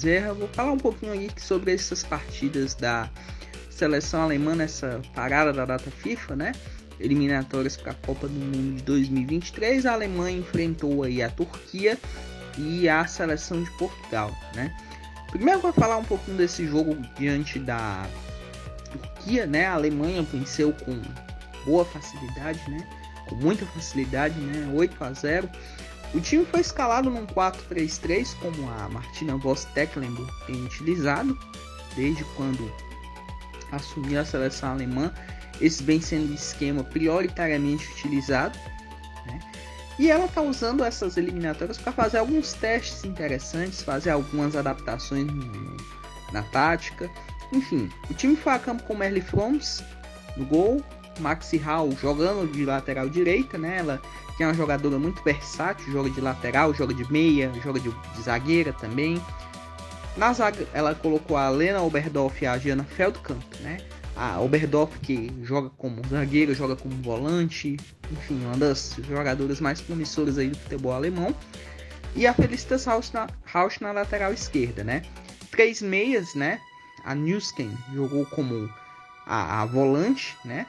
Bezerra. Vou falar um pouquinho aí sobre essas partidas da seleção alemã nessa parada da data FIFA, né? Eliminatórias para a Copa do Mundo de 2023. A Alemanha enfrentou aí a Turquia e a seleção de Portugal, né? Primeiro vou falar um pouquinho desse jogo diante da Turquia, né? A Alemanha venceu com boa facilidade, né? Com muita facilidade, né? 8 a 0. O time foi escalado num 4-3-3, como a Martina Voss Tecklenburg tem utilizado desde quando assumiu a seleção alemã. Esse vem sendo o esquema prioritariamente utilizado. Né? E ela está usando essas eliminatórias para fazer alguns testes interessantes, fazer algumas adaptações na tática. Enfim, o time foi a campo com Merle Froms no gol, Maxi Hall jogando de lateral direita, né? Ela que é uma jogadora muito versátil, joga de lateral, joga de meia, joga de, de zagueira também. Na zaga, ela colocou a Lena Oberdorf e a Gianna Feldkamp, né? A Oberdorf que joga como zagueira, joga como volante, enfim, uma das jogadoras mais promissoras aí do futebol alemão. E a Felicitas Rausch na, Rausch na lateral esquerda, né? Três meias, né? A Newsken jogou como a, a volante, né?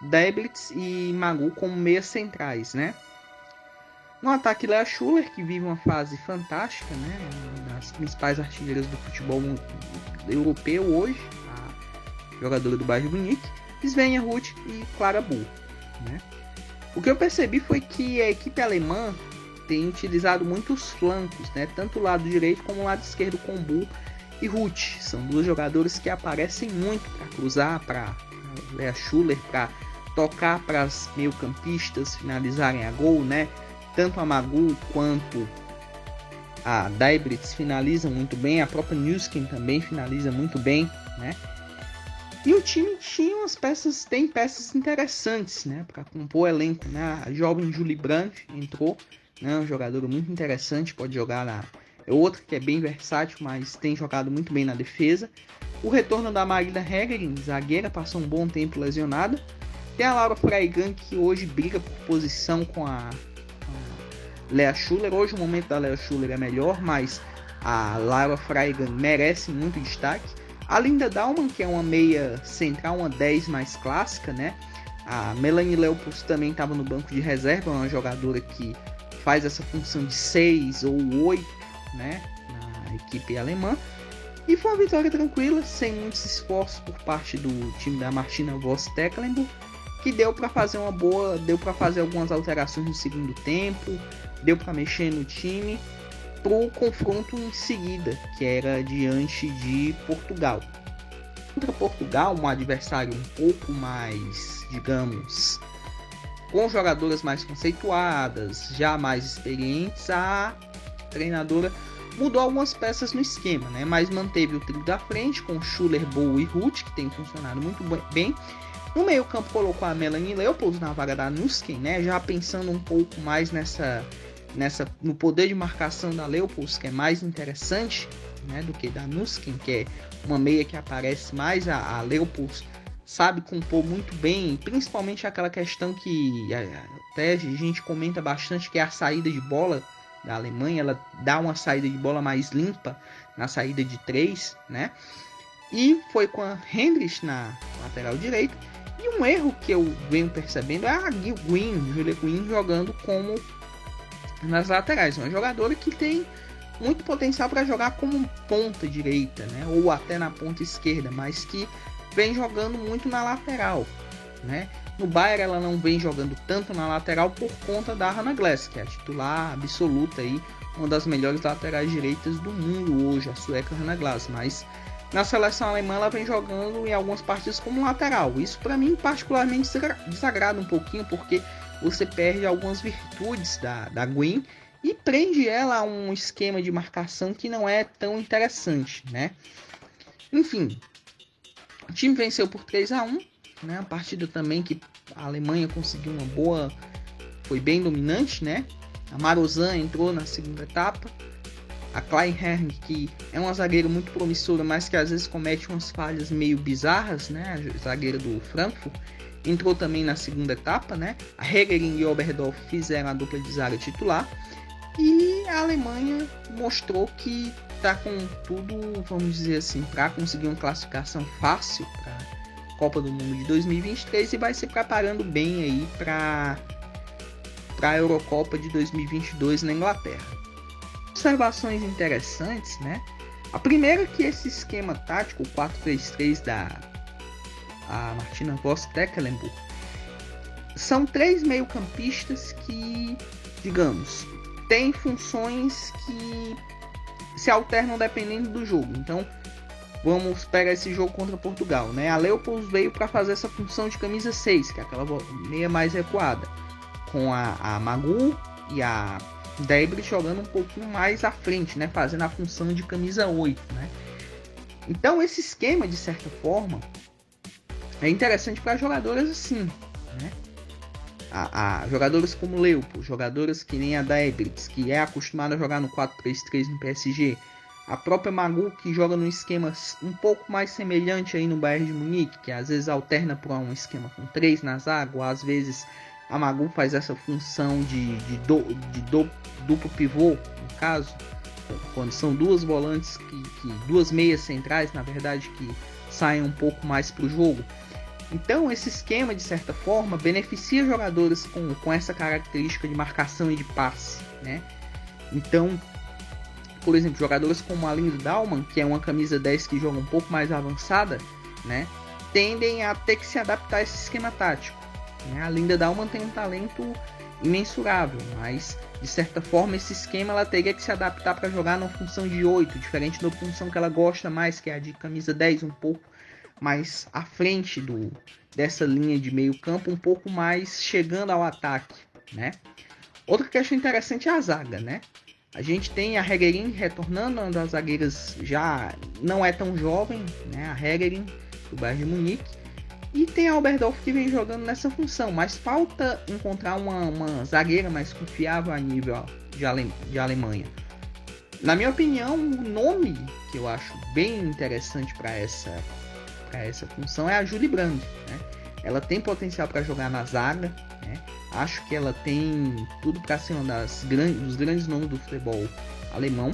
Deblitz e Magu como meias centrais, né? No ataque, Lea Schuller, que vive uma fase fantástica, né? Uma das principais artilheiras do futebol europeu hoje, a jogadora do Bayern Munique, Svenja Ruth e Clara Bull, né? O que eu percebi foi que a equipe alemã tem utilizado muitos flancos, né? Tanto o lado direito como o lado esquerdo com Bull e Ruth. São duas jogadoras que aparecem muito para cruzar, para Lea Schuller, para tocar para as meio-campistas finalizarem a gol, né? tanto a Magu quanto a Dybritz finalizam muito bem, a própria Newskin também finaliza muito bem, né? E o time tinha umas peças, tem peças interessantes, né, para compor o elenco, né? A jovem Julie Brandt entrou, né, um jogador muito interessante, pode jogar na é outra que é bem versátil, mas tem jogado muito bem na defesa. O retorno da Marina Hegerin, zagueira, passou um bom tempo lesionada. Tem a Laura Freigan, que hoje briga por posição com a Lea Schuller. Hoje o momento da Lea Schuller é melhor, mas a Lara Freigan merece muito destaque. A Linda Dalman, que é uma meia central, uma 10 mais clássica, né? A Melanie Leopolds também estava no banco de reserva, uma jogadora que faz essa função de 6 ou 8, né? Na equipe alemã. E foi uma vitória tranquila, sem muitos esforços por parte do time da Martina Voss Tecklenburg, que deu para fazer uma boa, deu para fazer algumas alterações no segundo tempo, deu para mexer no time pro confronto em seguida, que era diante de Portugal. Contra Portugal, um adversário um pouco mais, digamos, com jogadoras mais conceituadas, já mais experientes, a treinadora mudou algumas peças no esquema, né? Mas manteve o trio da frente com Schuller, Bow e Ruth, que tem funcionado muito bem. No meio campo colocou a Melanie Leopold na vaga da Nusken, né? Já pensando um pouco mais nessa nessa no poder de marcação da Leopolds, que é mais interessante né, do que da Nuskin, que é uma meia que aparece mais. A, a Leopolds sabe compor muito bem, principalmente aquela questão que até a gente comenta bastante, que é a saída de bola da Alemanha. Ela dá uma saída de bola mais limpa na saída de três, né? E foi com a Hendricks na lateral direita. Um erro que eu venho percebendo é a Gwyn, Julia Gwyn jogando como nas laterais. Uma jogadora que tem muito potencial para jogar como ponta direita, né? Ou até na ponta esquerda, mas que vem jogando muito na lateral, né? No Bayern ela não vem jogando tanto na lateral por conta da Hannah Glass, que é a titular absoluta aí, uma das melhores laterais direitas do mundo hoje, a sueca Hannah Glass, mas na seleção alemã ela vem jogando em algumas partidas como lateral. Isso para mim particularmente desagrada um pouquinho, porque você perde algumas virtudes da, da Gwen e prende ela a um esquema de marcação que não é tão interessante, né? Enfim, o time venceu por 3 a 1 né? A partida também que a Alemanha conseguiu uma boa, foi bem dominante, né? A Marozan entrou na segunda etapa. A Klein Herring, que é uma zagueira muito promissora, mas que às vezes comete umas falhas meio bizarras, né? A zagueira do Frankfurt entrou também na segunda etapa, né? A Hegerin e Oberdorf fizeram a dupla de zaga titular. E a Alemanha mostrou que tá com tudo, vamos dizer assim, para conseguir uma classificação fácil para Copa do Mundo de 2023 e vai se preparando bem aí para para a Eurocopa de 2022 na Inglaterra. Observações interessantes, né? A primeira é que esse esquema tático 4-3-3 da a Martina Voss Tecklenburg são três meio-campistas que, digamos, têm funções que se alternam dependendo do jogo. Então, vamos pegar esse jogo contra Portugal, né? A Leopold veio para fazer essa função de camisa 6, que é aquela meia mais recuada, com a, a Magu e a Debris jogando um pouquinho mais à frente, né? Fazendo a função de camisa 8, né? Então, esse esquema, de certa forma, é interessante para jogadoras assim, né? A, a, jogadores como Leupo, jogadoras que nem a Debris, que é acostumada a jogar no 4-3-3 no PSG, a própria Magu que joga num esquema um pouco mais semelhante aí no Bayern de Munique, que às vezes alterna para um esquema com três na zaga, ou às vezes a Magu faz essa função de, de, do, de do, duplo pivô, no caso, quando são duas volantes, que, que, duas meias centrais, na verdade, que saem um pouco mais para o jogo. Então, esse esquema, de certa forma, beneficia jogadores com, com essa característica de marcação e de passe. Né? Então, por exemplo, jogadores como a Linda Dalman, que é uma camisa 10 que joga um pouco mais avançada, né? tendem a ter que se adaptar a esse esquema tático. Né? A Linda Dalman tem um talento imensurável, mas de certa forma esse esquema ela teria que se adaptar para jogar na função de 8, diferente da função que ela gosta mais, que é a de camisa 10, um pouco mais à frente do dessa linha de meio campo, um pouco mais chegando ao ataque, né? Outra questão interessante é a zaga, né? A gente tem a Hegerin retornando, uma das zagueiras já não é tão jovem, né? A Hegerin do Bayern de Munique. E tem a Oberdorf que vem jogando nessa função, mas falta encontrar uma, uma zagueira mais confiável a nível de, Ale, de Alemanha. Na minha opinião, o nome que eu acho bem interessante para essa essa função é a Julie Brand. Né? Ela tem potencial para jogar na zaga. Né? Acho que ela tem tudo para ser um das grandes, dos grandes nomes do futebol alemão.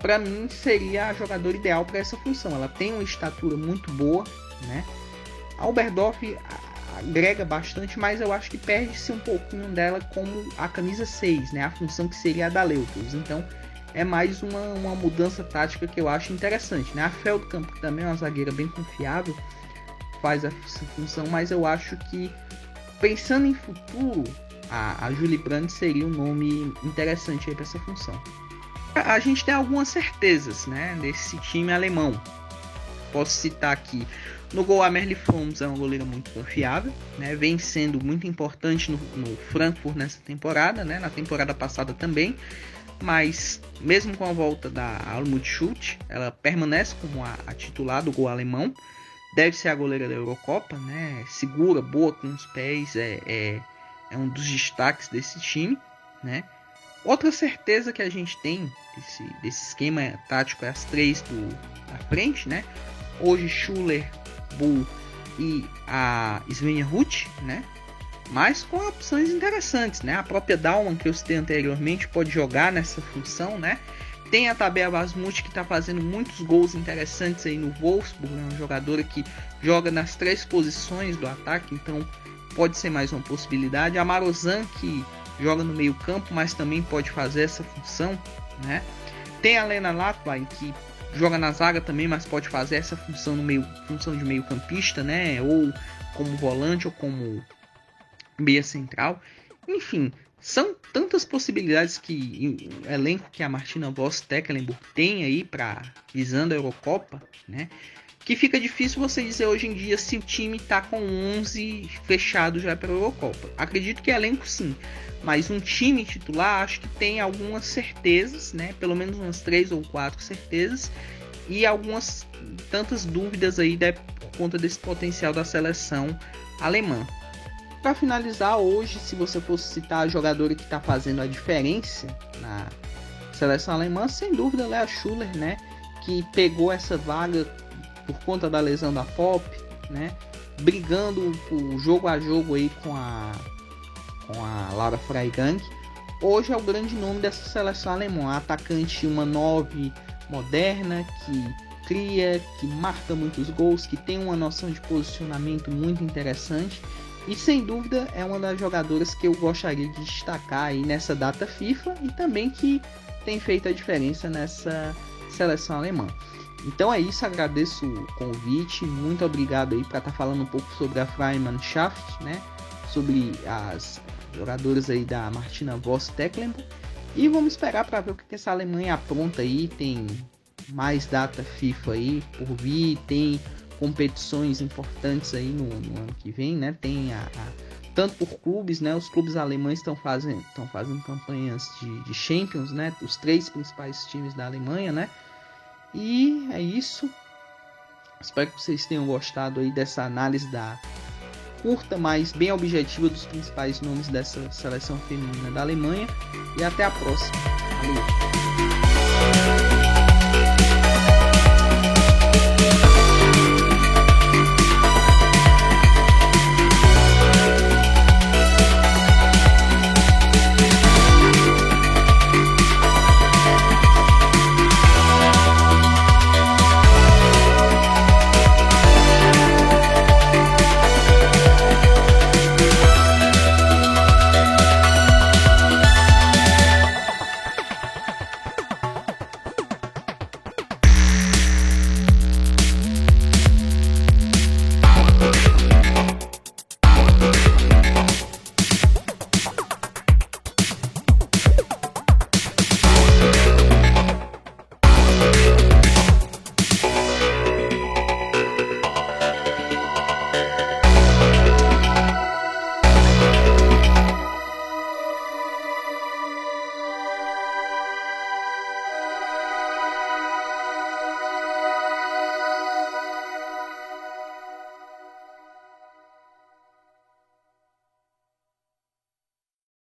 Para mim, seria a jogadora ideal para essa função. Ela tem uma estatura muito boa. Né? A Oberdorf agrega bastante, mas eu acho que perde-se um pouquinho dela como a camisa 6, né? a função que seria a da Leutos. Então, é mais uma, uma mudança tática que eu acho interessante. Né? A Feldkamp, que também é uma zagueira bem confiável, faz essa função, mas eu acho que pensando em futuro, a, a Julie Brandt seria um nome interessante para essa função. A, a gente tem algumas certezas né, desse time alemão. Posso citar aqui no gol a Merle Froms é uma goleira muito confiável, né? Vem sendo muito importante no, no Frankfurt nessa temporada, né? Na temporada passada também mas mesmo com a volta da Almut Schultz, ela permanece como a, a, titular do gol alemão. Deve ser a goleira da Eurocopa, né? Segura, boa com os pés, é, é, é um dos destaques desse time, né? Outra certeza que a gente tem desse, desse esquema tático é as três do, da frente, né? Hoje Schuller, Bull e a Svenja Ruth, né? mas com opções interessantes, né? A própria Dalman que eu citei anteriormente pode jogar nessa função, né? Tem a Tabea Vasmut que está fazendo muitos gols interessantes aí no Wolfsburg, é uma jogadora que joga nas três posições do ataque, então pode ser mais uma possibilidade. A Marozan que joga no meio campo, mas também pode fazer essa função, né? Tem a Lena Latwai que joga na zaga também, mas pode fazer essa função no meio, função de meio campista, né? Ou como volante ou como meia central. Enfim, são tantas possibilidades que o elenco que a Martina Voss Tecklenburg tem aí para visando a Eurocopa, né? Que fica difícil você dizer hoje em dia se o time está com 11 fechado já para a Eurocopa. Acredito que é elenco sim, mas um time titular acho que tem algumas certezas, né? Pelo menos umas três ou quatro certezas e algumas tantas dúvidas aí de, por conta desse potencial da seleção alemã para finalizar, hoje, se você fosse citar a jogadora que está fazendo a diferença na seleção alemã, sem dúvida, Lea Schuller, né? Que pegou essa vaga por conta da lesão da Pop, né? Brigando o jogo a jogo aí com a com a Laura Freigang. Hoje é o grande nome dessa seleção alemã, atacante uma 9 moderna, que cria, que marca muitos gols, que tem uma noção de posicionamento muito interessante. E sem dúvida é uma das jogadoras que eu gostaria de destacar aí nessa data FIFA e também que tem feito a diferença nessa seleção alemã. Então é isso, agradeço o convite, muito obrigado aí para estar tá falando um pouco sobre a Freimannschaft, né? Sobre as jogadoras aí da Martina Voss Tecklenburg. E vamos esperar para ver o que essa Alemanha apronta aí. Tem mais data FIFA aí por vir, tem competições importantes aí no, no ano que vem, né? Tem a, a, tanto por clubes, né? Os clubes alemães estão fazendo, estão fazendo campanhas de, de Champions, né? Os três principais times da Alemanha, né? E é isso. Espero que vocês tenham gostado aí dessa análise da curta, mas bem objetiva dos principais nomes dessa seleção feminina da Alemanha. E até a próxima. Valeu!